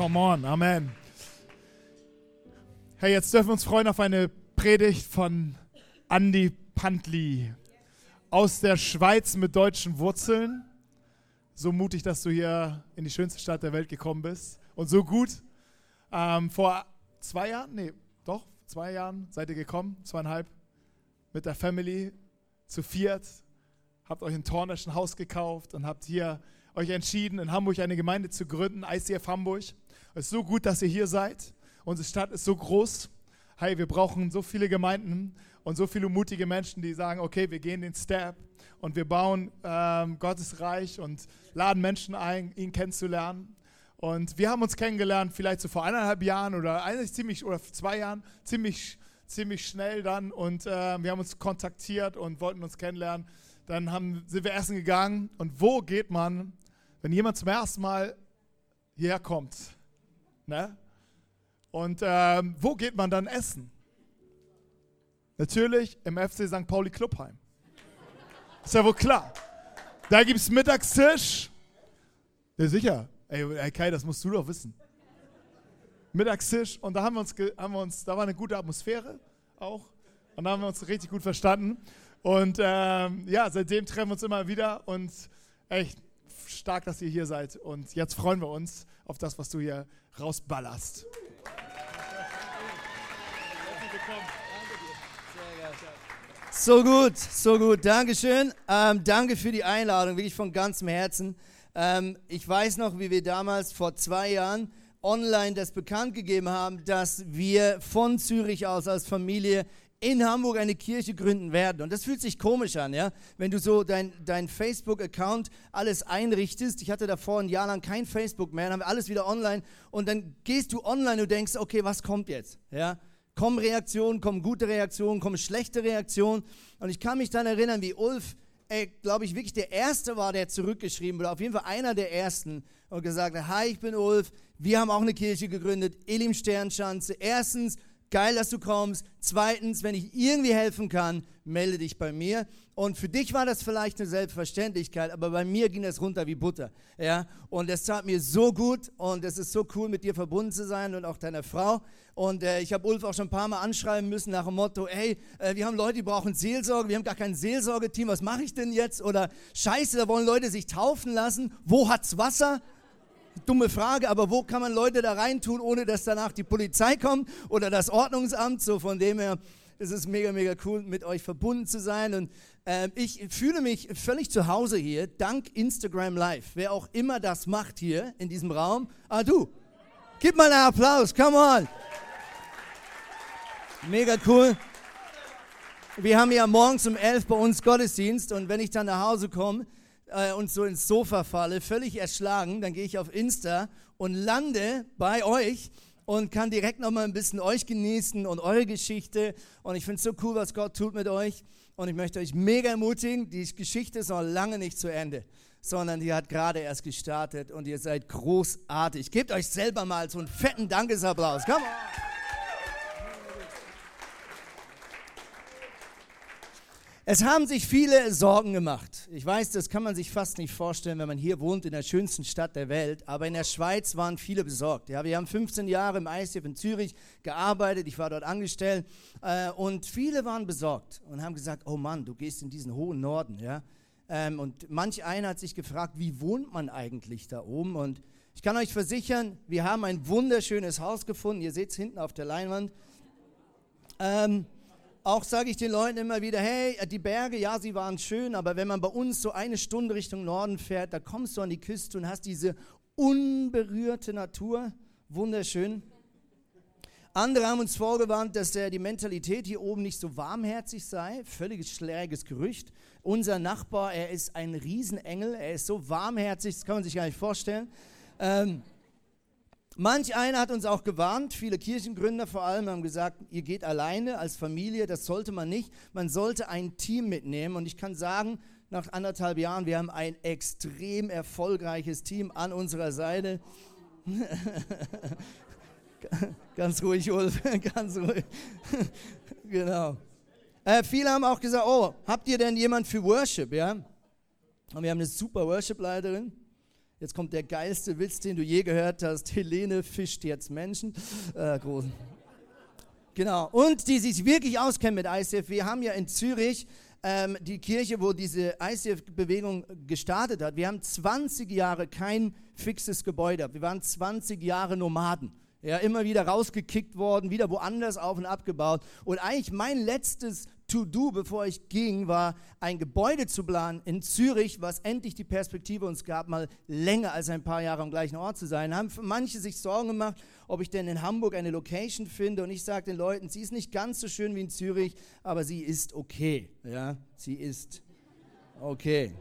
Come on, Amen. Hey, jetzt dürfen wir uns freuen auf eine Predigt von Andy Pantli aus der Schweiz mit deutschen Wurzeln. So mutig, dass du hier in die schönste Stadt der Welt gekommen bist. Und so gut. Ähm, vor zwei Jahren, nee, doch, zwei Jahren seid ihr gekommen, zweieinhalb, mit der Family zu viert. Habt euch ein Tornischen Haus gekauft und habt hier euch entschieden, in Hamburg eine Gemeinde zu gründen, ICF Hamburg. Es ist so gut, dass ihr hier seid. Unsere Stadt ist so groß. Hey, wir brauchen so viele Gemeinden und so viele mutige Menschen, die sagen, okay, wir gehen den Step und wir bauen ähm, Gottes Reich und laden Menschen ein, ihn kennenzulernen. Und wir haben uns kennengelernt, vielleicht so vor eineinhalb Jahren oder eigentlich ziemlich oder zwei Jahren, ziemlich, ziemlich schnell dann. Und äh, wir haben uns kontaktiert und wollten uns kennenlernen. Dann haben, sind wir essen gegangen. Und wo geht man, wenn jemand zum ersten Mal hierher kommt? Ne? Und ähm, wo geht man dann essen? Natürlich im FC St. Pauli Clubheim. Ist ja wohl klar. Da gibt es Mittagstisch. Ja, sicher. Ey, ey, Kai, das musst du doch wissen. Mittagstisch und da haben wir, uns, haben wir uns, da war eine gute Atmosphäre auch und da haben wir uns richtig gut verstanden. Und ähm, ja, seitdem treffen wir uns immer wieder und echt stark, dass ihr hier seid. Und jetzt freuen wir uns auf das, was du hier rausballerst. So gut, so gut. Dankeschön. Ähm, danke für die Einladung, wirklich von ganzem Herzen. Ähm, ich weiß noch, wie wir damals vor zwei Jahren online das bekannt gegeben haben, dass wir von Zürich aus als Familie in Hamburg eine Kirche gründen werden. Und das fühlt sich komisch an, ja? Wenn du so dein, dein Facebook-Account alles einrichtest. Ich hatte davor ein Jahr lang kein Facebook mehr, dann haben wir alles wieder online. Und dann gehst du online und denkst, okay, was kommt jetzt? Ja? Kommen Reaktionen, kommen gute Reaktionen, kommen schlechte Reaktionen. Und ich kann mich dann erinnern, wie Ulf, glaube ich, wirklich der Erste war, der zurückgeschrieben wurde. Auf jeden Fall einer der Ersten und gesagt hat, hi, ich bin Ulf. Wir haben auch eine Kirche gegründet, Elim Sternschanze. Erstens, geil, dass du kommst. Zweitens, wenn ich irgendwie helfen kann, melde dich bei mir. Und für dich war das vielleicht eine Selbstverständlichkeit, aber bei mir ging das runter wie Butter. Ja? Und es tat mir so gut und es ist so cool, mit dir verbunden zu sein und auch deiner Frau. Und äh, ich habe Ulf auch schon ein paar Mal anschreiben müssen nach dem Motto, hey, äh, wir haben Leute, die brauchen Seelsorge, wir haben gar kein Seelsorgeteam, was mache ich denn jetzt? Oder scheiße, da wollen Leute sich taufen lassen. Wo hat's Wasser? Dumme Frage, aber wo kann man Leute da reintun, ohne dass danach die Polizei kommt oder das Ordnungsamt? So von dem her, es ist mega, mega cool, mit euch verbunden zu sein. Und äh, ich fühle mich völlig zu Hause hier, dank Instagram Live. Wer auch immer das macht hier in diesem Raum. Ah, du, gib mal einen Applaus, come on. Mega cool. Wir haben ja morgens um 11 bei uns Gottesdienst und wenn ich dann nach Hause komme, äh, und so ins Sofa falle, völlig erschlagen, dann gehe ich auf Insta und lande bei euch und kann direkt noch mal ein bisschen euch genießen und eure Geschichte. Und ich finde es so cool, was Gott tut mit euch. Und ich möchte euch mega ermutigen, die Geschichte ist noch lange nicht zu Ende, sondern die hat gerade erst gestartet und ihr seid großartig. Gebt euch selber mal so einen fetten Dankesapplaus. Come on! Es haben sich viele Sorgen gemacht. Ich weiß, das kann man sich fast nicht vorstellen, wenn man hier wohnt, in der schönsten Stadt der Welt. Aber in der Schweiz waren viele besorgt. Ja, wir haben 15 Jahre im ICF in Zürich gearbeitet. Ich war dort angestellt. Äh, und viele waren besorgt und haben gesagt: Oh Mann, du gehst in diesen hohen Norden. Ja? Ähm, und manch einer hat sich gefragt: Wie wohnt man eigentlich da oben? Und ich kann euch versichern, wir haben ein wunderschönes Haus gefunden. Ihr seht es hinten auf der Leinwand. Ähm, auch sage ich den Leuten immer wieder, hey, die Berge, ja, sie waren schön, aber wenn man bei uns so eine Stunde Richtung Norden fährt, da kommst du an die Küste und hast diese unberührte Natur, wunderschön. Andere haben uns vorgewarnt, dass die Mentalität hier oben nicht so warmherzig sei. Völliges schlägiges Gerücht. Unser Nachbar, er ist ein Riesenengel, er ist so warmherzig, das kann man sich gar nicht vorstellen. Ähm, Manch einer hat uns auch gewarnt, viele Kirchengründer vor allem haben gesagt, ihr geht alleine als Familie, das sollte man nicht. Man sollte ein Team mitnehmen. Und ich kann sagen, nach anderthalb Jahren, wir haben ein extrem erfolgreiches Team an unserer Seite. ganz ruhig, Ulf, ganz ruhig. genau. Äh, viele haben auch gesagt, oh, habt ihr denn jemand für Worship, ja? Und wir haben eine super Worship-Leiterin Jetzt kommt der geilste Witz, den du je gehört hast. Helene fischt jetzt Menschen. Äh, groß. Genau. Und die sich wirklich auskennen mit ICF. Wir haben ja in Zürich ähm, die Kirche, wo diese ICF-Bewegung gestartet hat. Wir haben 20 Jahre kein fixes Gebäude. Wir waren 20 Jahre Nomaden. Ja, immer wieder rausgekickt worden, wieder woanders auf und abgebaut. Und eigentlich mein letztes To-Do, bevor ich ging, war ein Gebäude zu planen in Zürich, was endlich die Perspektive uns gab, mal länger als ein paar Jahre am gleichen Ort zu sein. Haben manche sich Sorgen gemacht, ob ich denn in Hamburg eine Location finde. Und ich sage den Leuten, sie ist nicht ganz so schön wie in Zürich, aber sie ist okay. Ja, sie ist okay.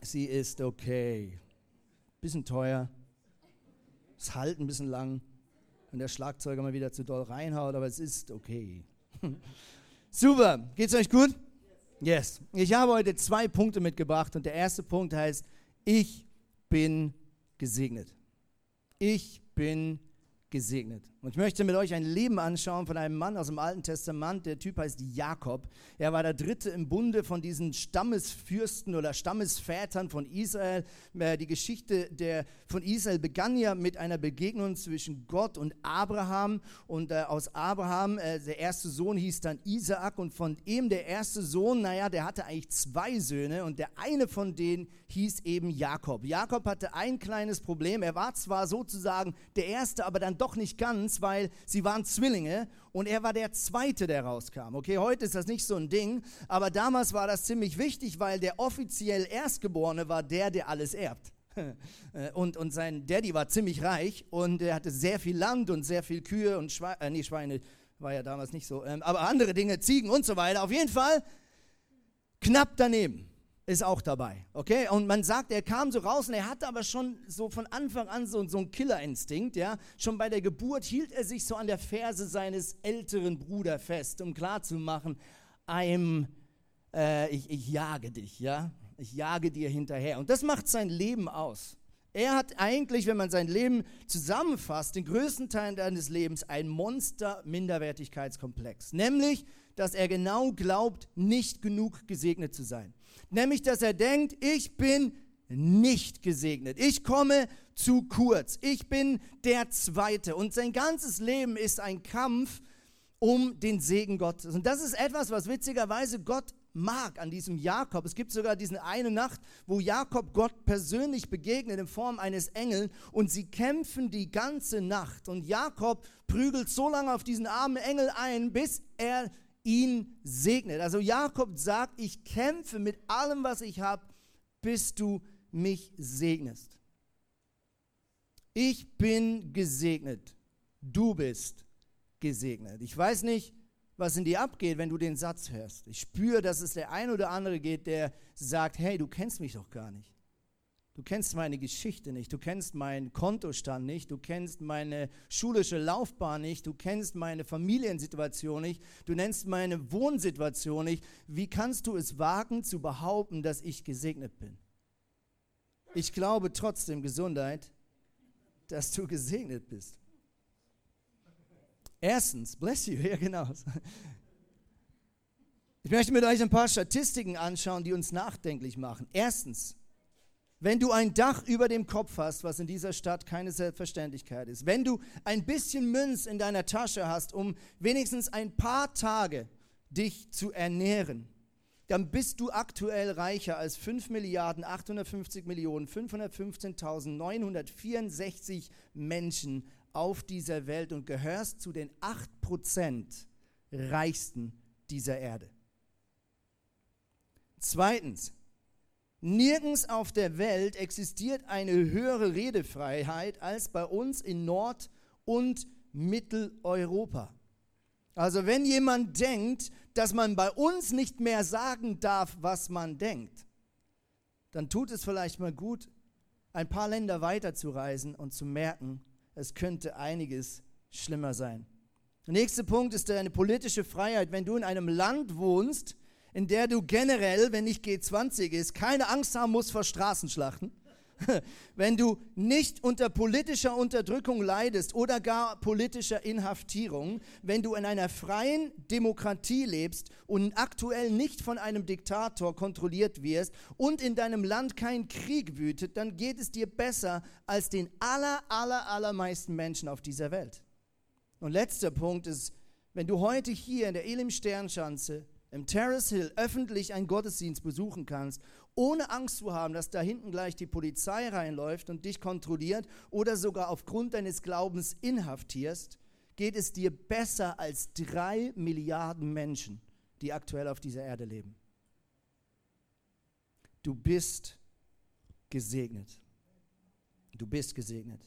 Sie ist okay. Bisschen teuer, das Halt ein bisschen lang, wenn der Schlagzeuger mal wieder zu doll reinhaut, aber es ist okay. Super, geht's euch gut? Yes. Ich habe heute zwei Punkte mitgebracht und der erste Punkt heißt, ich bin gesegnet. Ich bin gesegnet. Und ich möchte mit euch ein Leben anschauen von einem Mann aus dem Alten Testament. Der Typ heißt Jakob. Er war der dritte im Bunde von diesen Stammesfürsten oder Stammesvätern von Israel. Äh, die Geschichte der, von Israel begann ja mit einer Begegnung zwischen Gott und Abraham. Und äh, aus Abraham, äh, der erste Sohn hieß dann Isaak. Und von ihm der erste Sohn, naja, der hatte eigentlich zwei Söhne. Und der eine von denen hieß eben Jakob. Jakob hatte ein kleines Problem. Er war zwar sozusagen der Erste, aber dann doch nicht ganz Diskrepanz, weil sie waren Zwillinge und er war der Zweite, der rauskam. Okay, heute ist das nicht so ein Ding, aber damals war das ziemlich wichtig, weil der offiziell Erstgeborene war der, der alles erbt. Und, und sein Daddy war ziemlich reich und er hatte sehr viel Land und sehr viel Kühe und Schweine, äh, nee, Schweine war ja damals nicht so, ähm, aber andere Dinge, Ziegen und so weiter. Auf jeden Fall knapp daneben ist auch dabei, okay? Und man sagt, er kam so raus und er hatte aber schon so von Anfang an so, so einen Killerinstinkt, ja? Schon bei der Geburt hielt er sich so an der Ferse seines älteren Bruders fest, um klarzumachen, äh, ich, ich jage dich, ja? Ich jage dir hinterher. Und das macht sein Leben aus. Er hat eigentlich, wenn man sein Leben zusammenfasst, den größten Teil seines Lebens ein Monster-Minderwertigkeitskomplex. Nämlich, dass er genau glaubt, nicht genug gesegnet zu sein. Nämlich, dass er denkt, ich bin nicht gesegnet. Ich komme zu kurz. Ich bin der Zweite. Und sein ganzes Leben ist ein Kampf um den Segen Gottes. Und das ist etwas, was witzigerweise Gott mag an diesem Jakob. Es gibt sogar diese eine Nacht, wo Jakob Gott persönlich begegnet in Form eines Engels und sie kämpfen die ganze Nacht. Und Jakob prügelt so lange auf diesen armen Engel ein, bis er ihn segnet. Also Jakob sagt, ich kämpfe mit allem, was ich habe, bis du mich segnest. Ich bin gesegnet. Du bist gesegnet. Ich weiß nicht, was in dir abgeht, wenn du den Satz hörst. Ich spüre, dass es der ein oder andere geht, der sagt, hey, du kennst mich doch gar nicht. Du kennst meine Geschichte nicht, du kennst meinen Kontostand nicht, du kennst meine schulische Laufbahn nicht, du kennst meine Familiensituation nicht, du nennst meine Wohnsituation nicht. Wie kannst du es wagen zu behaupten, dass ich gesegnet bin? Ich glaube trotzdem, Gesundheit, dass du gesegnet bist. Erstens, bless you, ja genau. Ich möchte mit euch ein paar Statistiken anschauen, die uns nachdenklich machen. Erstens, wenn du ein Dach über dem Kopf hast, was in dieser Stadt keine Selbstverständlichkeit ist, wenn du ein bisschen Münz in deiner Tasche hast, um wenigstens ein paar Tage dich zu ernähren, dann bist du aktuell reicher als 5 Milliarden 850 Millionen 515.964 Menschen auf dieser Welt und gehörst zu den 8% reichsten dieser Erde. Zweitens, Nirgends auf der Welt existiert eine höhere Redefreiheit als bei uns in Nord- und Mitteleuropa. Also wenn jemand denkt, dass man bei uns nicht mehr sagen darf, was man denkt, dann tut es vielleicht mal gut, ein paar Länder weiterzureisen und zu merken, es könnte einiges schlimmer sein. Der nächste Punkt ist deine politische Freiheit. Wenn du in einem Land wohnst, in der du generell, wenn nicht G20 ist, keine Angst haben musst vor Straßenschlachten. wenn du nicht unter politischer Unterdrückung leidest oder gar politischer Inhaftierung, wenn du in einer freien Demokratie lebst und aktuell nicht von einem Diktator kontrolliert wirst und in deinem Land kein Krieg wütet, dann geht es dir besser als den aller, aller, allermeisten Menschen auf dieser Welt. Und letzter Punkt ist, wenn du heute hier in der Elim Sternschanze im Terrace Hill öffentlich einen Gottesdienst besuchen kannst ohne Angst zu haben, dass da hinten gleich die Polizei reinläuft und dich kontrolliert oder sogar aufgrund deines Glaubens inhaftierst, geht es dir besser als drei Milliarden Menschen, die aktuell auf dieser Erde leben. Du bist gesegnet. Du bist gesegnet.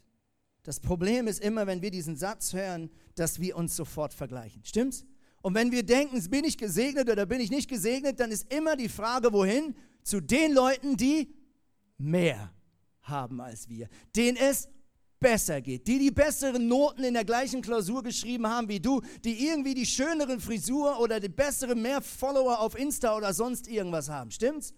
Das Problem ist immer, wenn wir diesen Satz hören, dass wir uns sofort vergleichen. Stimmt's? Und wenn wir denken, bin ich gesegnet oder bin ich nicht gesegnet, dann ist immer die Frage, wohin? zu den Leuten, die mehr haben als wir, denen es besser geht, die die besseren Noten in der gleichen Klausur geschrieben haben wie du, die irgendwie die schöneren Frisur oder die besseren mehr Follower auf Insta oder sonst irgendwas haben. Stimmt's?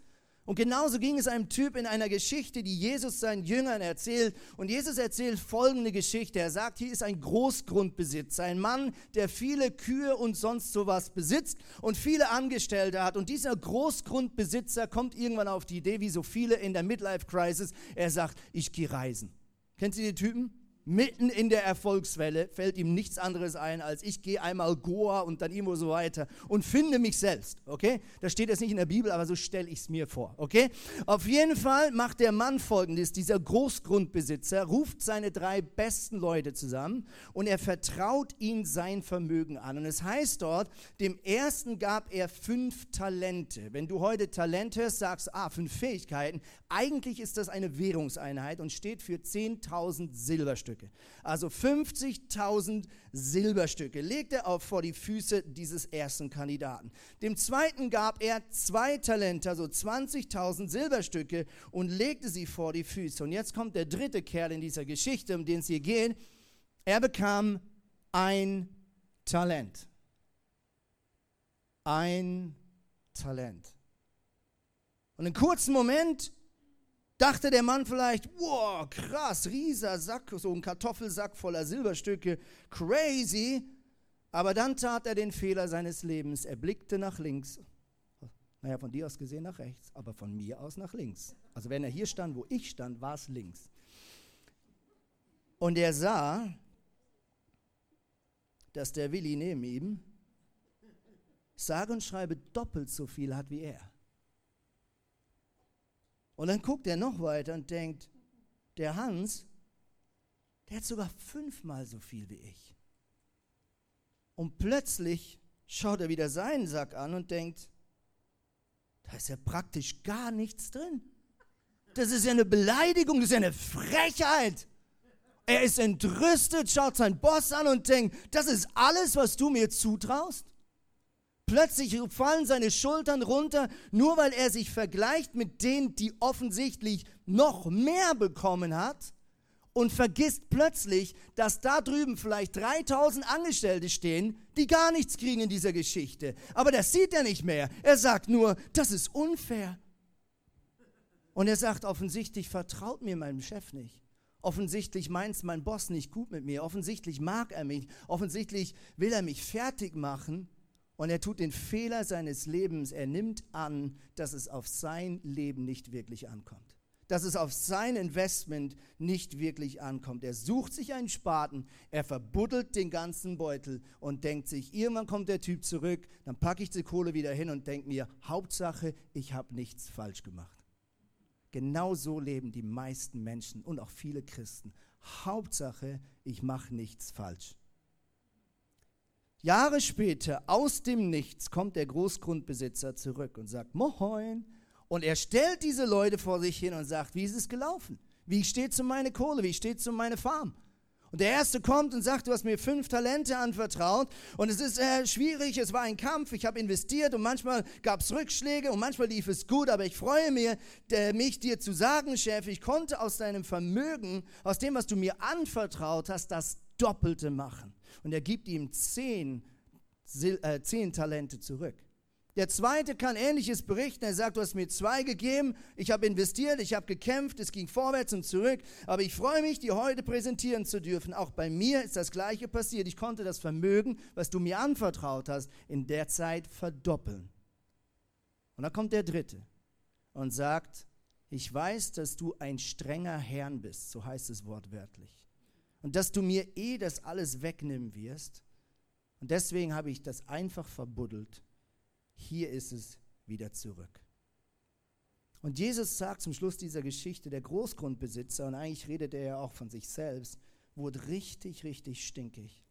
Und genauso ging es einem Typ in einer Geschichte, die Jesus seinen Jüngern erzählt. Und Jesus erzählt folgende Geschichte. Er sagt, hier ist ein Großgrundbesitzer, ein Mann, der viele Kühe und sonst sowas besitzt und viele Angestellte hat. Und dieser Großgrundbesitzer kommt irgendwann auf die Idee, wie so viele in der Midlife-Crisis, er sagt, ich gehe reisen. Kennt ihr den Typen? Mitten in der Erfolgswelle fällt ihm nichts anderes ein, als ich gehe einmal Goa und dann immer so weiter und finde mich selbst, okay? Das steht jetzt nicht in der Bibel, aber so stelle ich es mir vor, okay? Auf jeden Fall macht der Mann folgendes, dieser Großgrundbesitzer ruft seine drei besten Leute zusammen und er vertraut ihnen sein Vermögen an. Und es heißt dort, dem ersten gab er fünf Talente. Wenn du heute Talent hörst, sagst, ah, fünf Fähigkeiten. Eigentlich ist das eine Währungseinheit und steht für 10.000 Silberstücke. Silberstücke. Also 50.000 Silberstücke legte er auf vor die Füße dieses ersten Kandidaten. Dem zweiten gab er zwei Talente, also 20.000 Silberstücke und legte sie vor die Füße. Und jetzt kommt der dritte Kerl in dieser Geschichte, um den es hier geht. Er bekam ein Talent. Ein Talent. Und im kurzen Moment dachte der Mann vielleicht, wow, krass, rieser Sack, so ein Kartoffelsack voller Silberstücke, crazy. Aber dann tat er den Fehler seines Lebens. Er blickte nach links. Naja, von dir aus gesehen nach rechts, aber von mir aus nach links. Also wenn er hier stand, wo ich stand, war es links. Und er sah, dass der Willi neben ihm sage und schreibe doppelt so viel hat wie er. Und dann guckt er noch weiter und denkt, der Hans, der hat sogar fünfmal so viel wie ich. Und plötzlich schaut er wieder seinen Sack an und denkt, da ist ja praktisch gar nichts drin. Das ist ja eine Beleidigung, das ist ja eine Frechheit. Er ist entrüstet, schaut seinen Boss an und denkt, das ist alles, was du mir zutraust? Plötzlich fallen seine Schultern runter, nur weil er sich vergleicht mit denen, die offensichtlich noch mehr bekommen hat und vergisst plötzlich, dass da drüben vielleicht 3000 Angestellte stehen, die gar nichts kriegen in dieser Geschichte. Aber das sieht er nicht mehr. Er sagt nur, das ist unfair. Und er sagt offensichtlich, vertraut mir meinem Chef nicht. Offensichtlich meint mein Boss nicht gut mit mir. Offensichtlich mag er mich. Offensichtlich will er mich fertig machen. Und er tut den Fehler seines Lebens. Er nimmt an, dass es auf sein Leben nicht wirklich ankommt. Dass es auf sein Investment nicht wirklich ankommt. Er sucht sich einen Spaten, er verbuddelt den ganzen Beutel und denkt sich, irgendwann kommt der Typ zurück, dann packe ich die Kohle wieder hin und denke mir, Hauptsache, ich habe nichts falsch gemacht. Genau so leben die meisten Menschen und auch viele Christen. Hauptsache, ich mache nichts falsch. Jahre später, aus dem Nichts, kommt der Großgrundbesitzer zurück und sagt, Moin. Und er stellt diese Leute vor sich hin und sagt, wie ist es gelaufen? Wie steht es um meine Kohle? Wie steht es um meine Farm? Und der Erste kommt und sagt, du hast mir fünf Talente anvertraut und es ist äh, schwierig, es war ein Kampf, ich habe investiert und manchmal gab es Rückschläge und manchmal lief es gut, aber ich freue mich, der, mich dir zu sagen, Chef, ich konnte aus deinem Vermögen, aus dem, was du mir anvertraut hast, das Doppelte machen und er gibt ihm zehn, äh, zehn Talente zurück. Der zweite kann ähnliches berichten. Er sagt, du hast mir zwei gegeben, ich habe investiert, ich habe gekämpft, es ging vorwärts und zurück, aber ich freue mich, dir heute präsentieren zu dürfen. Auch bei mir ist das Gleiche passiert. Ich konnte das Vermögen, was du mir anvertraut hast, in der Zeit verdoppeln. Und dann kommt der dritte und sagt, ich weiß, dass du ein strenger Herrn bist, so heißt es wortwörtlich. Und dass du mir eh das alles wegnehmen wirst. Und deswegen habe ich das einfach verbuddelt hier ist es wieder zurück. Und Jesus sagt zum Schluss dieser Geschichte, der Großgrundbesitzer, und eigentlich redet er ja auch von sich selbst, wurde richtig, richtig stinkig.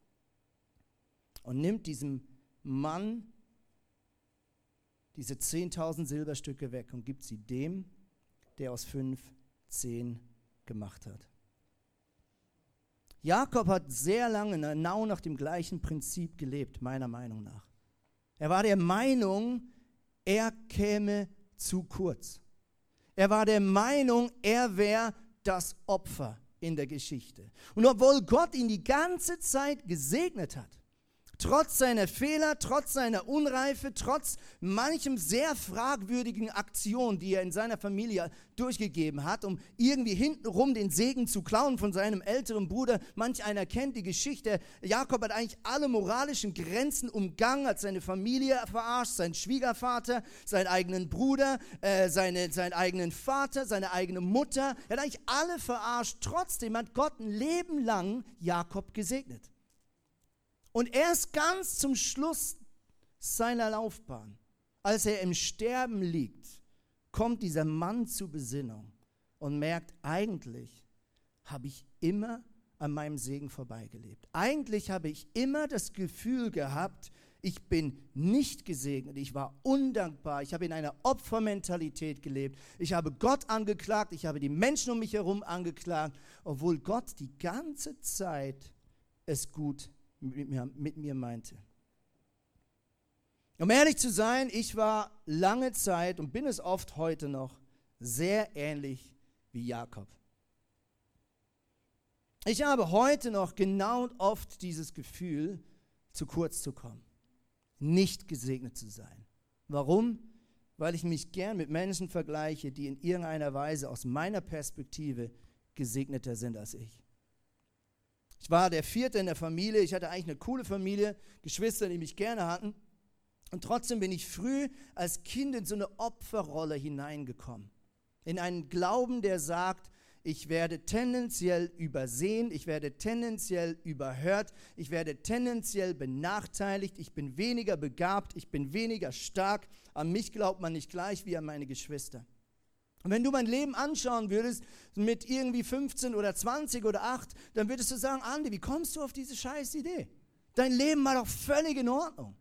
Und nimmt diesem Mann diese 10.000 Silberstücke weg und gibt sie dem, der aus fünf zehn gemacht hat. Jakob hat sehr lange genau nach dem gleichen Prinzip gelebt, meiner Meinung nach. Er war der Meinung, er käme zu kurz. Er war der Meinung, er wäre das Opfer in der Geschichte. Und obwohl Gott ihn die ganze Zeit gesegnet hat, Trotz seiner Fehler, trotz seiner Unreife, trotz manchem sehr fragwürdigen Aktion, die er in seiner Familie durchgegeben hat, um irgendwie hintenrum den Segen zu klauen von seinem älteren Bruder. Manch einer kennt die Geschichte. Jakob hat eigentlich alle moralischen Grenzen umgangen, hat seine Familie verarscht, seinen Schwiegervater, seinen eigenen Bruder, äh, seine, seinen eigenen Vater, seine eigene Mutter. Er hat eigentlich alle verarscht. Trotzdem hat Gott ein Leben lang Jakob gesegnet. Und erst ganz zum Schluss seiner Laufbahn, als er im Sterben liegt, kommt dieser Mann zur Besinnung und merkt, eigentlich habe ich immer an meinem Segen vorbeigelebt. Eigentlich habe ich immer das Gefühl gehabt, ich bin nicht gesegnet, ich war undankbar, ich habe in einer Opfermentalität gelebt, ich habe Gott angeklagt, ich habe die Menschen um mich herum angeklagt, obwohl Gott die ganze Zeit es gut mit mir, mit mir meinte. Um ehrlich zu sein, ich war lange Zeit und bin es oft heute noch sehr ähnlich wie Jakob. Ich habe heute noch genau und oft dieses Gefühl, zu kurz zu kommen, nicht gesegnet zu sein. Warum? Weil ich mich gern mit Menschen vergleiche, die in irgendeiner Weise aus meiner Perspektive gesegneter sind als ich. Ich war der Vierte in der Familie. Ich hatte eigentlich eine coole Familie, Geschwister, die mich gerne hatten. Und trotzdem bin ich früh als Kind in so eine Opferrolle hineingekommen. In einen Glauben, der sagt, ich werde tendenziell übersehen, ich werde tendenziell überhört, ich werde tendenziell benachteiligt, ich bin weniger begabt, ich bin weniger stark. An mich glaubt man nicht gleich wie an meine Geschwister. Und wenn du mein Leben anschauen würdest, mit irgendwie 15 oder 20 oder 8, dann würdest du sagen, Andi, wie kommst du auf diese scheiß Idee? Dein Leben war doch völlig in Ordnung.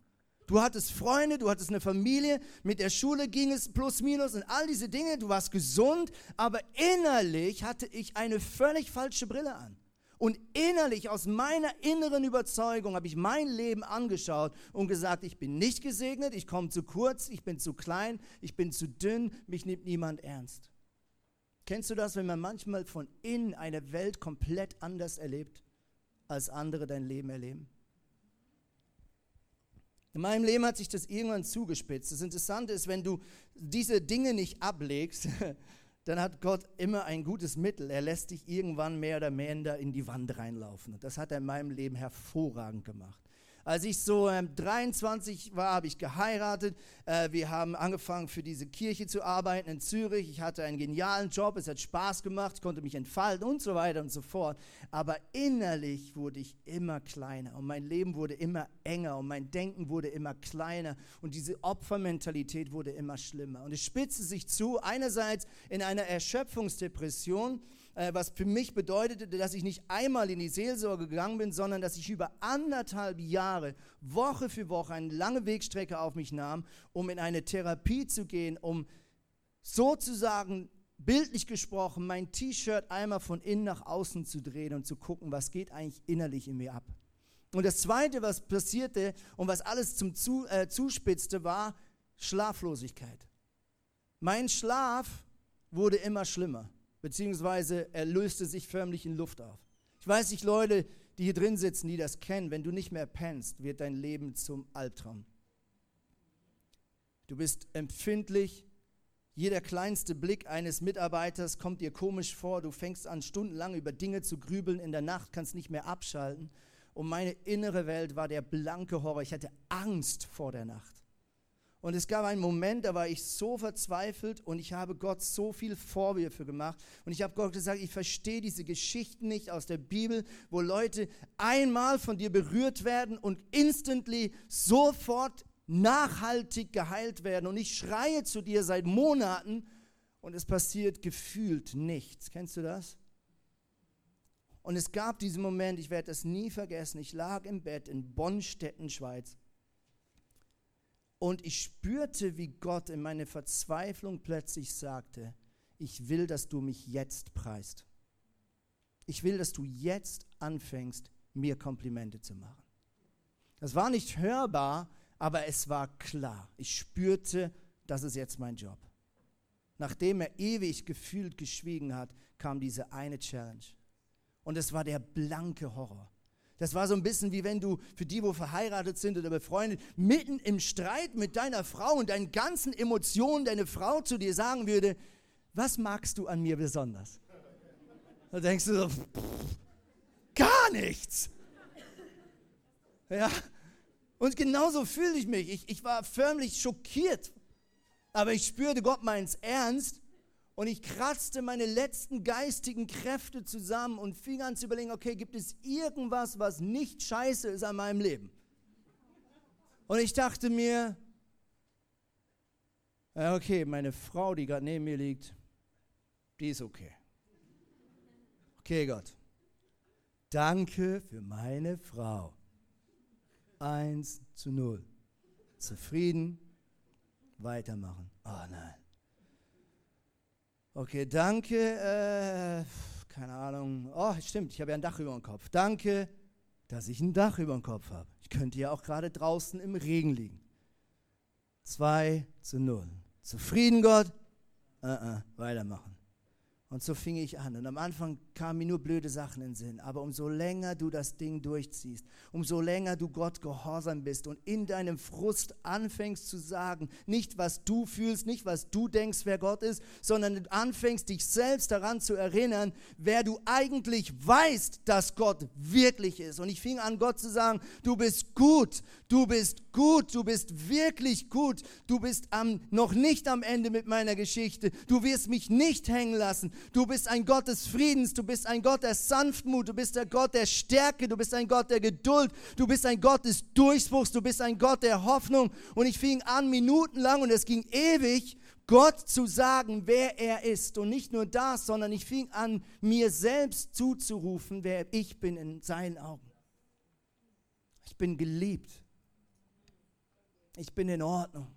Du hattest Freunde, du hattest eine Familie, mit der Schule ging es plus minus und all diese Dinge, du warst gesund, aber innerlich hatte ich eine völlig falsche Brille an. Und innerlich, aus meiner inneren Überzeugung, habe ich mein Leben angeschaut und gesagt, ich bin nicht gesegnet, ich komme zu kurz, ich bin zu klein, ich bin zu dünn, mich nimmt niemand ernst. Kennst du das, wenn man manchmal von innen eine Welt komplett anders erlebt, als andere dein Leben erleben? In meinem Leben hat sich das irgendwann zugespitzt. Das Interessante ist, wenn du diese Dinge nicht ablegst, dann hat Gott immer ein gutes Mittel. Er lässt dich irgendwann mehr oder minder in die Wand reinlaufen. Und das hat er in meinem Leben hervorragend gemacht. Als ich so ähm, 23 war, habe ich geheiratet. Äh, wir haben angefangen für diese Kirche zu arbeiten in Zürich. Ich hatte einen genialen Job, es hat Spaß gemacht, ich konnte mich entfalten und so weiter und so fort. Aber innerlich wurde ich immer kleiner und mein Leben wurde immer enger und mein Denken wurde immer kleiner und diese Opfermentalität wurde immer schlimmer. Und es spitzte sich zu, einerseits in einer Erschöpfungsdepression, was für mich bedeutete, dass ich nicht einmal in die Seelsorge gegangen bin, sondern dass ich über anderthalb Jahre, Woche für Woche, eine lange Wegstrecke auf mich nahm, um in eine Therapie zu gehen, um sozusagen bildlich gesprochen mein T-Shirt einmal von innen nach außen zu drehen und zu gucken, was geht eigentlich innerlich in mir ab. Und das Zweite, was passierte und was alles zum zu, äh, zuspitzte, war Schlaflosigkeit. Mein Schlaf wurde immer schlimmer beziehungsweise er löste sich förmlich in Luft auf. Ich weiß nicht, Leute, die hier drin sitzen, die das kennen, wenn du nicht mehr pennst, wird dein Leben zum Albtraum. Du bist empfindlich. Jeder kleinste Blick eines Mitarbeiters kommt dir komisch vor. Du fängst an, stundenlang über Dinge zu grübeln. In der Nacht kannst nicht mehr abschalten. Und meine innere Welt war der blanke Horror. Ich hatte Angst vor der Nacht. Und es gab einen Moment, da war ich so verzweifelt und ich habe Gott so viel Vorwürfe gemacht. Und ich habe Gott gesagt, ich verstehe diese Geschichten nicht aus der Bibel, wo Leute einmal von dir berührt werden und instantly sofort nachhaltig geheilt werden. Und ich schreie zu dir seit Monaten und es passiert gefühlt nichts. Kennst du das? Und es gab diesen Moment, ich werde das nie vergessen. Ich lag im Bett in Bonnstetten, Schweiz. Und ich spürte, wie Gott in meine Verzweiflung plötzlich sagte, ich will, dass du mich jetzt preist. Ich will, dass du jetzt anfängst, mir Komplimente zu machen. Das war nicht hörbar, aber es war klar. Ich spürte, das ist jetzt mein Job. Nachdem er ewig gefühlt geschwiegen hat, kam diese eine Challenge. Und es war der blanke Horror. Das war so ein bisschen wie wenn du, für die, wo verheiratet sind oder befreundet, mitten im Streit mit deiner Frau und deinen ganzen Emotionen deine Frau zu dir sagen würde, was magst du an mir besonders? Da denkst du so, pff, gar nichts. Ja, und genauso fühle ich mich. Ich, ich war förmlich schockiert. Aber ich spürte, Gott meint es ernst. Und ich kratzte meine letzten geistigen Kräfte zusammen und fing an zu überlegen, okay, gibt es irgendwas, was nicht scheiße ist an meinem Leben? Und ich dachte mir, okay, meine Frau, die gerade neben mir liegt, die ist okay. Okay, Gott. Danke für meine Frau. 1 zu 0. Zufrieden, weitermachen. Oh nein. Okay, danke. Äh, keine Ahnung. Oh, stimmt, ich habe ja ein Dach über dem Kopf. Danke, dass ich ein Dach über dem Kopf habe. Ich könnte ja auch gerade draußen im Regen liegen. 2 zu 0. Zufrieden, Gott? Uh -uh, weitermachen. Und so fing ich an. Und am Anfang kamen mir nur blöde Sachen in den Sinn. Aber umso länger du das Ding durchziehst, umso länger du Gott gehorsam bist und in deinem Frust anfängst zu sagen, nicht was du fühlst, nicht was du denkst, wer Gott ist, sondern du anfängst dich selbst daran zu erinnern, wer du eigentlich weißt, dass Gott wirklich ist. Und ich fing an, Gott zu sagen, du bist gut, du bist gut, du bist wirklich gut, du bist am, noch nicht am Ende mit meiner Geschichte, du wirst mich nicht hängen lassen, Du bist ein Gott des Friedens, du bist ein Gott der Sanftmut, du bist der Gott der Stärke, du bist ein Gott der Geduld, du bist ein Gott des Durchbruchs, du bist ein Gott der Hoffnung. Und ich fing an, minutenlang, und es ging ewig, Gott zu sagen, wer er ist. Und nicht nur das, sondern ich fing an, mir selbst zuzurufen, wer ich bin in seinen Augen. Ich bin geliebt. Ich bin in Ordnung.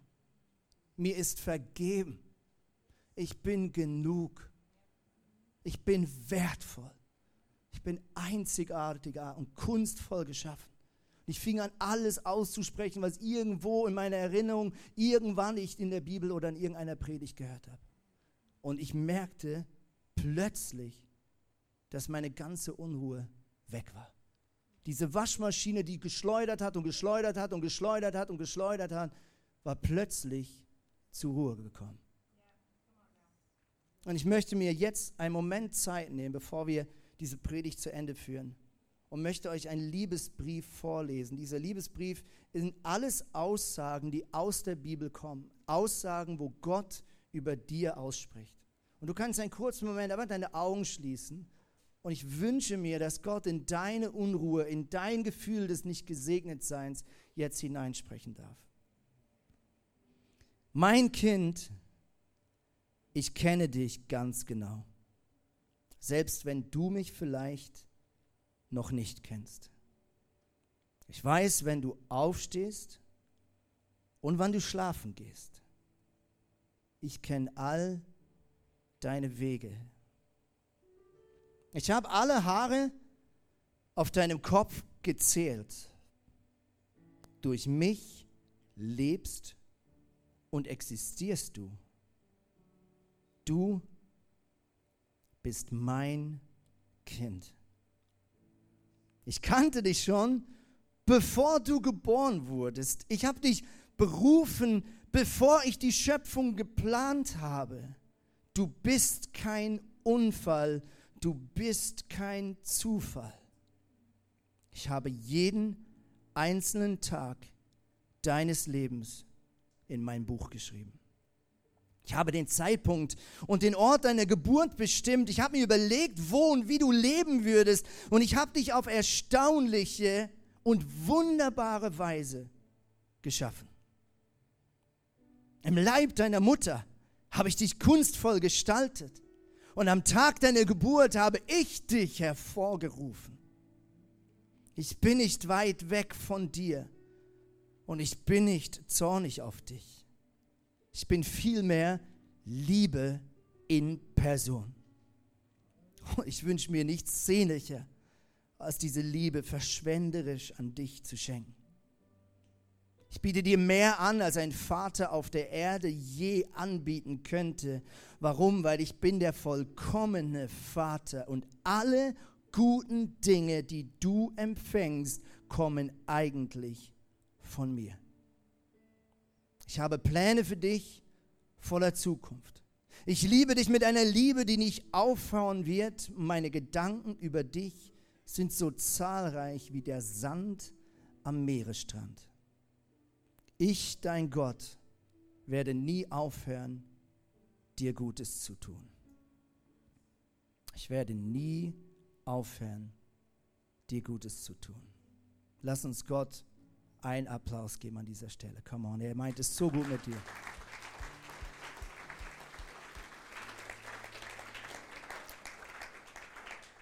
Mir ist vergeben. Ich bin genug. Ich bin wertvoll. Ich bin einzigartiger und kunstvoll geschaffen. Ich fing an, alles auszusprechen, was irgendwo in meiner Erinnerung, irgendwann ich in der Bibel oder in irgendeiner Predigt gehört habe. Und ich merkte plötzlich, dass meine ganze Unruhe weg war. Diese Waschmaschine, die geschleudert hat und geschleudert hat und geschleudert hat und geschleudert hat, war plötzlich zur Ruhe gekommen. Und ich möchte mir jetzt einen Moment Zeit nehmen, bevor wir diese Predigt zu Ende führen. Und möchte euch einen Liebesbrief vorlesen. Dieser Liebesbrief sind alles Aussagen, die aus der Bibel kommen. Aussagen, wo Gott über dir ausspricht. Und du kannst einen kurzen Moment aber deine Augen schließen. Und ich wünsche mir, dass Gott in deine Unruhe, in dein Gefühl des nicht gesegnet Seins jetzt hineinsprechen darf. Mein Kind, ich kenne dich ganz genau, selbst wenn du mich vielleicht noch nicht kennst. Ich weiß, wenn du aufstehst und wann du schlafen gehst. Ich kenne all deine Wege. Ich habe alle Haare auf deinem Kopf gezählt. Durch mich lebst und existierst du. Du bist mein Kind. Ich kannte dich schon, bevor du geboren wurdest. Ich habe dich berufen, bevor ich die Schöpfung geplant habe. Du bist kein Unfall, du bist kein Zufall. Ich habe jeden einzelnen Tag deines Lebens in mein Buch geschrieben. Ich habe den Zeitpunkt und den Ort deiner Geburt bestimmt. Ich habe mir überlegt, wo und wie du leben würdest. Und ich habe dich auf erstaunliche und wunderbare Weise geschaffen. Im Leib deiner Mutter habe ich dich kunstvoll gestaltet. Und am Tag deiner Geburt habe ich dich hervorgerufen. Ich bin nicht weit weg von dir und ich bin nicht zornig auf dich. Ich bin vielmehr Liebe in Person. Ich wünsche mir nichts sehnlicher, als diese Liebe verschwenderisch an dich zu schenken. Ich biete dir mehr an, als ein Vater auf der Erde je anbieten könnte. Warum? Weil ich bin der vollkommene Vater und alle guten Dinge, die du empfängst, kommen eigentlich von mir. Ich habe Pläne für dich voller Zukunft. Ich liebe dich mit einer Liebe, die nicht aufhören wird. Meine Gedanken über dich sind so zahlreich wie der Sand am Meeresstrand. Ich, dein Gott, werde nie aufhören, dir Gutes zu tun. Ich werde nie aufhören, dir Gutes zu tun. Lass uns Gott einen Applaus geben an dieser Stelle. Come on, er meint es so gut mit dir.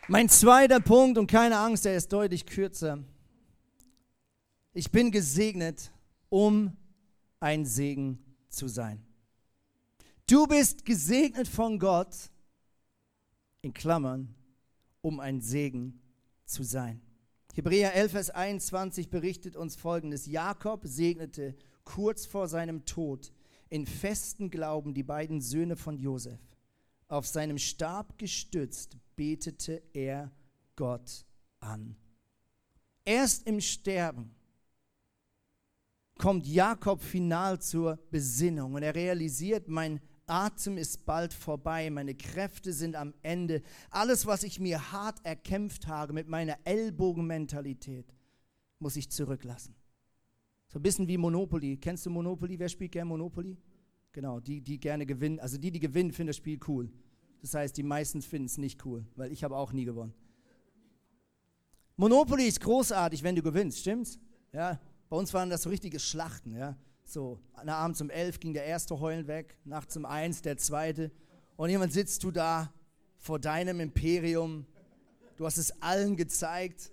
Mein zweiter Punkt, und keine Angst, er ist deutlich kürzer. Ich bin gesegnet, um ein Segen zu sein. Du bist gesegnet von Gott, in Klammern, um ein Segen zu sein. Hebräer 11, Vers 21 berichtet uns folgendes. Jakob segnete kurz vor seinem Tod in festen Glauben die beiden Söhne von Josef. Auf seinem Stab gestützt betete er Gott an. Erst im Sterben kommt Jakob final zur Besinnung und er realisiert, mein Atem ist bald vorbei, meine Kräfte sind am Ende. Alles, was ich mir hart erkämpft habe mit meiner Ellbogenmentalität, muss ich zurücklassen. So ein bisschen wie Monopoly. Kennst du Monopoly? Wer spielt gerne Monopoly? Genau, die, die gerne gewinnen. Also die, die gewinnen, finden das Spiel cool. Das heißt, die meisten finden es nicht cool, weil ich habe auch nie gewonnen. Monopoly ist großartig, wenn du gewinnst, stimmt's? Ja, bei uns waren das so richtige Schlachten, ja. So, abends um elf ging der erste heulend weg, nachts um eins der zweite. Und jemand sitzt du da vor deinem Imperium. Du hast es allen gezeigt.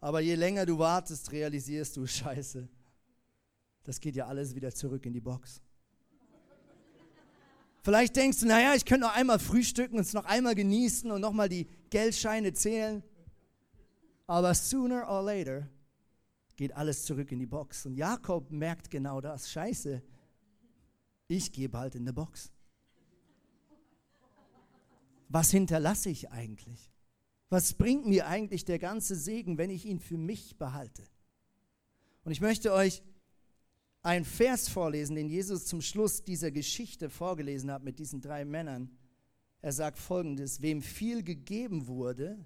Aber je länger du wartest, realisierst du, scheiße, das geht ja alles wieder zurück in die Box. Vielleicht denkst du, naja, ich könnte noch einmal frühstücken und es noch einmal genießen und nochmal die Geldscheine zählen. Aber sooner or later geht alles zurück in die Box. Und Jakob merkt genau das. Scheiße, ich gehe bald in die Box. Was hinterlasse ich eigentlich? Was bringt mir eigentlich der ganze Segen, wenn ich ihn für mich behalte? Und ich möchte euch einen Vers vorlesen, den Jesus zum Schluss dieser Geschichte vorgelesen hat mit diesen drei Männern. Er sagt folgendes, wem viel gegeben wurde,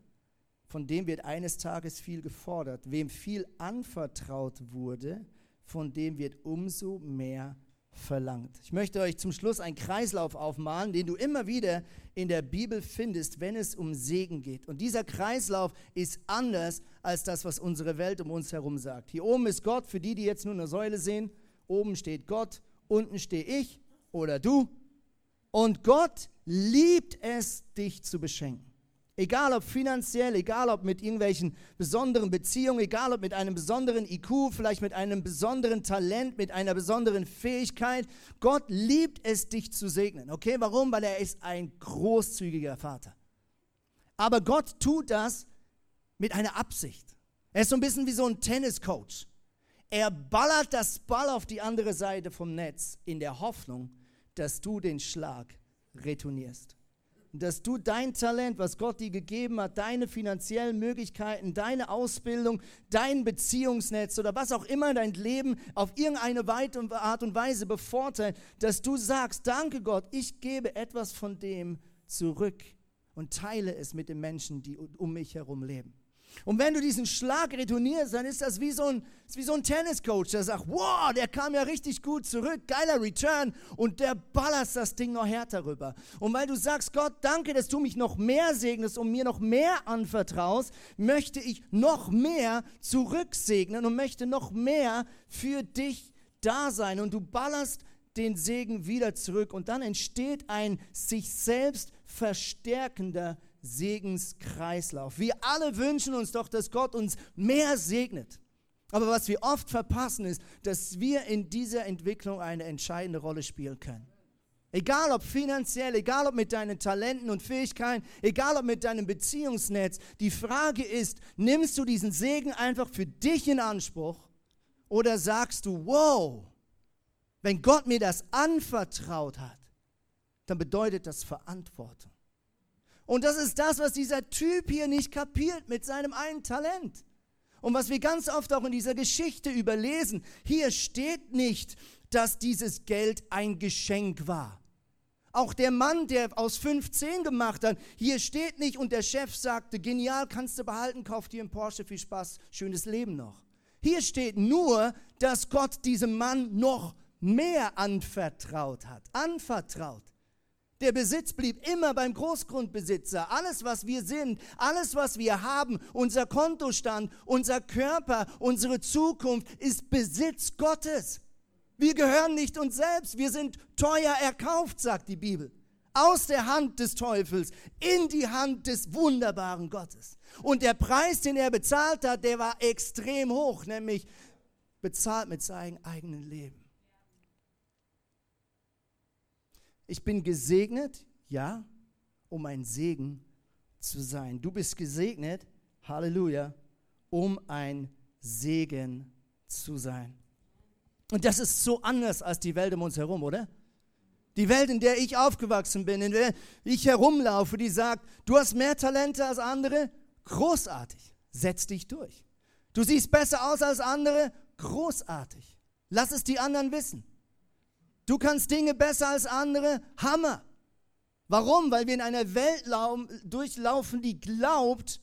von dem wird eines Tages viel gefordert. Wem viel anvertraut wurde, von dem wird umso mehr verlangt. Ich möchte euch zum Schluss einen Kreislauf aufmalen, den du immer wieder in der Bibel findest, wenn es um Segen geht. Und dieser Kreislauf ist anders als das, was unsere Welt um uns herum sagt. Hier oben ist Gott, für die, die jetzt nur eine Säule sehen. Oben steht Gott, unten stehe ich oder du. Und Gott liebt es, dich zu beschenken. Egal ob finanziell, egal ob mit irgendwelchen besonderen Beziehungen, egal ob mit einem besonderen IQ, vielleicht mit einem besonderen Talent, mit einer besonderen Fähigkeit. Gott liebt es, dich zu segnen. Okay, warum? Weil er ist ein großzügiger Vater. Aber Gott tut das mit einer Absicht. Er ist so ein bisschen wie so ein Tenniscoach. Er ballert das Ball auf die andere Seite vom Netz in der Hoffnung, dass du den Schlag retournierst. Dass du dein Talent, was Gott dir gegeben hat, deine finanziellen Möglichkeiten, deine Ausbildung, dein Beziehungsnetz oder was auch immer dein Leben auf irgendeine Art und Weise bevorteilt, dass du sagst, danke Gott, ich gebe etwas von dem zurück und teile es mit den Menschen, die um mich herum leben. Und wenn du diesen Schlag retournierst, dann ist das wie so ein, wie so ein Tenniscoach, der sagt, wow, der kam ja richtig gut zurück, geiler Return und der ballerst das Ding noch härter rüber. Und weil du sagst, Gott, danke, dass du mich noch mehr segnest und mir noch mehr anvertraust, möchte ich noch mehr zurücksegnen und möchte noch mehr für dich da sein. Und du ballerst den Segen wieder zurück und dann entsteht ein sich selbst verstärkender Segenskreislauf. Wir alle wünschen uns doch, dass Gott uns mehr segnet. Aber was wir oft verpassen ist, dass wir in dieser Entwicklung eine entscheidende Rolle spielen können. Egal ob finanziell, egal ob mit deinen Talenten und Fähigkeiten, egal ob mit deinem Beziehungsnetz. Die Frage ist, nimmst du diesen Segen einfach für dich in Anspruch oder sagst du, wow, wenn Gott mir das anvertraut hat, dann bedeutet das Verantwortung. Und das ist das, was dieser Typ hier nicht kapiert mit seinem einen Talent. Und was wir ganz oft auch in dieser Geschichte überlesen, hier steht nicht, dass dieses Geld ein Geschenk war. Auch der Mann, der aus 15 gemacht hat, hier steht nicht und der Chef sagte, genial, kannst du behalten, kauf dir einen Porsche, viel Spaß, schönes Leben noch. Hier steht nur, dass Gott diesem Mann noch mehr anvertraut hat. Anvertraut. Der Besitz blieb immer beim Großgrundbesitzer. Alles, was wir sind, alles, was wir haben, unser Kontostand, unser Körper, unsere Zukunft ist Besitz Gottes. Wir gehören nicht uns selbst, wir sind teuer erkauft, sagt die Bibel. Aus der Hand des Teufels in die Hand des wunderbaren Gottes. Und der Preis, den er bezahlt hat, der war extrem hoch, nämlich bezahlt mit seinem eigenen Leben. Ich bin gesegnet, ja, um ein Segen zu sein. Du bist gesegnet, Halleluja, um ein Segen zu sein. Und das ist so anders als die Welt um uns herum, oder? Die Welt, in der ich aufgewachsen bin, in der ich herumlaufe, die sagt, du hast mehr Talente als andere, großartig, setz dich durch. Du siehst besser aus als andere, großartig. Lass es die anderen wissen. Du kannst Dinge besser als andere. Hammer. Warum? Weil wir in einer Welt durchlaufen, die glaubt,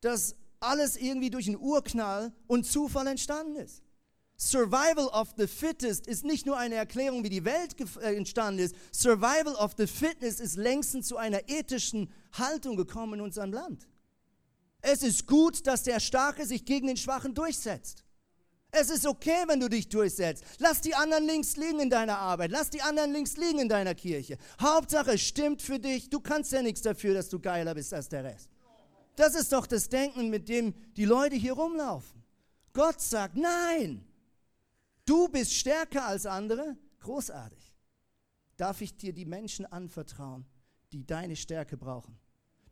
dass alles irgendwie durch einen Urknall und Zufall entstanden ist. Survival of the Fittest ist nicht nur eine Erklärung, wie die Welt äh, entstanden ist. Survival of the Fitness ist längstens zu einer ethischen Haltung gekommen in unserem Land. Es ist gut, dass der Starke sich gegen den Schwachen durchsetzt. Es ist okay, wenn du dich durchsetzt. Lass die anderen links liegen in deiner Arbeit. Lass die anderen links liegen in deiner Kirche. Hauptsache, es stimmt für dich. Du kannst ja nichts dafür, dass du geiler bist als der Rest. Das ist doch das Denken, mit dem die Leute hier rumlaufen. Gott sagt, nein, du bist stärker als andere. Großartig. Darf ich dir die Menschen anvertrauen, die deine Stärke brauchen?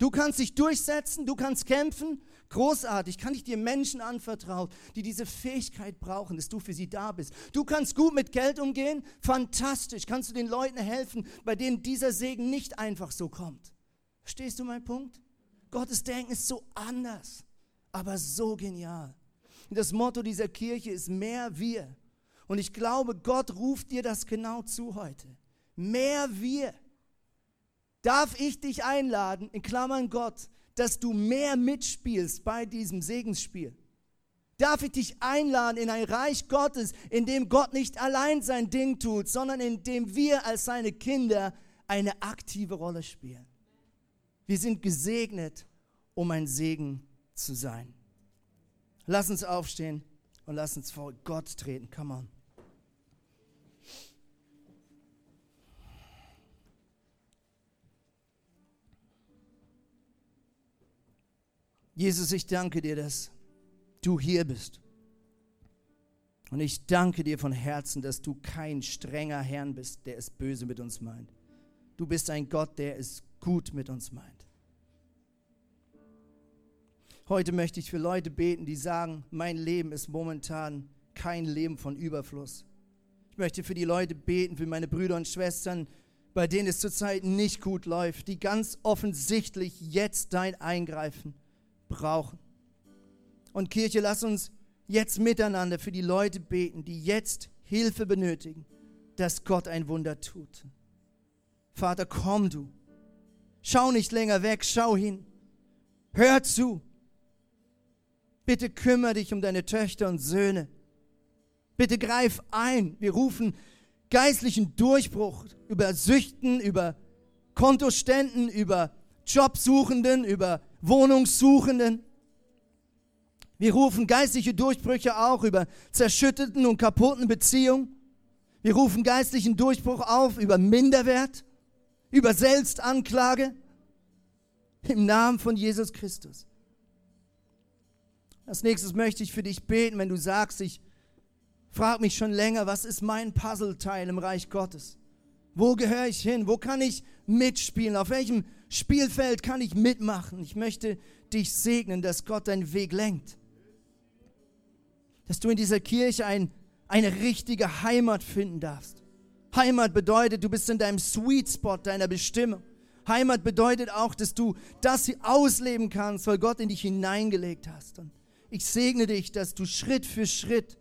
Du kannst dich durchsetzen, du kannst kämpfen. Großartig, kann ich dir Menschen anvertrauen, die diese Fähigkeit brauchen, dass du für sie da bist. Du kannst gut mit Geld umgehen. Fantastisch, kannst du den Leuten helfen, bei denen dieser Segen nicht einfach so kommt. Verstehst du meinen Punkt? Gottes Denken ist so anders, aber so genial. Und das Motto dieser Kirche ist mehr wir. Und ich glaube, Gott ruft dir das genau zu heute. Mehr wir. Darf ich dich einladen, in Klammern Gott, dass du mehr mitspielst bei diesem Segensspiel? Darf ich dich einladen in ein Reich Gottes, in dem Gott nicht allein sein Ding tut, sondern in dem wir als seine Kinder eine aktive Rolle spielen? Wir sind gesegnet, um ein Segen zu sein. Lass uns aufstehen und lass uns vor Gott treten. Come on. Jesus, ich danke dir, dass du hier bist. Und ich danke dir von Herzen, dass du kein strenger Herrn bist, der es böse mit uns meint. Du bist ein Gott, der es gut mit uns meint. Heute möchte ich für Leute beten, die sagen, mein Leben ist momentan kein Leben von Überfluss. Ich möchte für die Leute beten, für meine Brüder und Schwestern, bei denen es zurzeit nicht gut läuft, die ganz offensichtlich jetzt dein Eingreifen brauchen. Und Kirche, lass uns jetzt miteinander für die Leute beten, die jetzt Hilfe benötigen, dass Gott ein Wunder tut. Vater, komm du. Schau nicht länger weg, schau hin. Hör zu. Bitte kümmere dich um deine Töchter und Söhne. Bitte greif ein. Wir rufen geistlichen Durchbruch über Süchten, über Kontoständen, über Jobsuchenden, über Wohnungssuchenden. Wir rufen geistliche Durchbrüche auch über zerschütteten und kaputten Beziehungen. Wir rufen geistlichen Durchbruch auf über Minderwert, über Selbstanklage im Namen von Jesus Christus. Als nächstes möchte ich für dich beten, wenn du sagst, ich frage mich schon länger, was ist mein Puzzleteil im Reich Gottes? Wo gehöre ich hin? Wo kann ich mitspielen? Auf welchem Spielfeld kann ich mitmachen? Ich möchte dich segnen, dass Gott deinen Weg lenkt. Dass du in dieser Kirche ein, eine richtige Heimat finden darfst. Heimat bedeutet, du bist in deinem Sweet Spot deiner Bestimmung. Heimat bedeutet auch, dass du das ausleben kannst, weil Gott in dich hineingelegt hast. Und ich segne dich, dass du Schritt für Schritt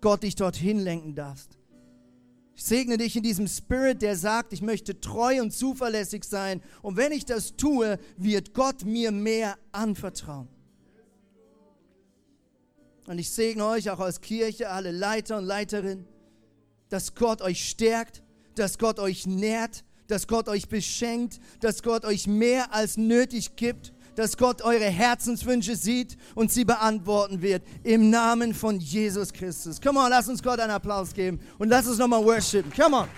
Gott dich dorthin lenken darfst. Ich segne dich in diesem Spirit, der sagt, ich möchte treu und zuverlässig sein. Und wenn ich das tue, wird Gott mir mehr anvertrauen. Und ich segne euch auch als Kirche, alle Leiter und Leiterinnen, dass Gott euch stärkt, dass Gott euch nährt, dass Gott euch beschenkt, dass Gott euch mehr als nötig gibt, dass Gott eure Herzenswünsche sieht und sie beantworten wird. Im Namen von Jesus Christus. Come on, lass uns Gott einen Applaus geben und lass uns nochmal worshipen. Come on.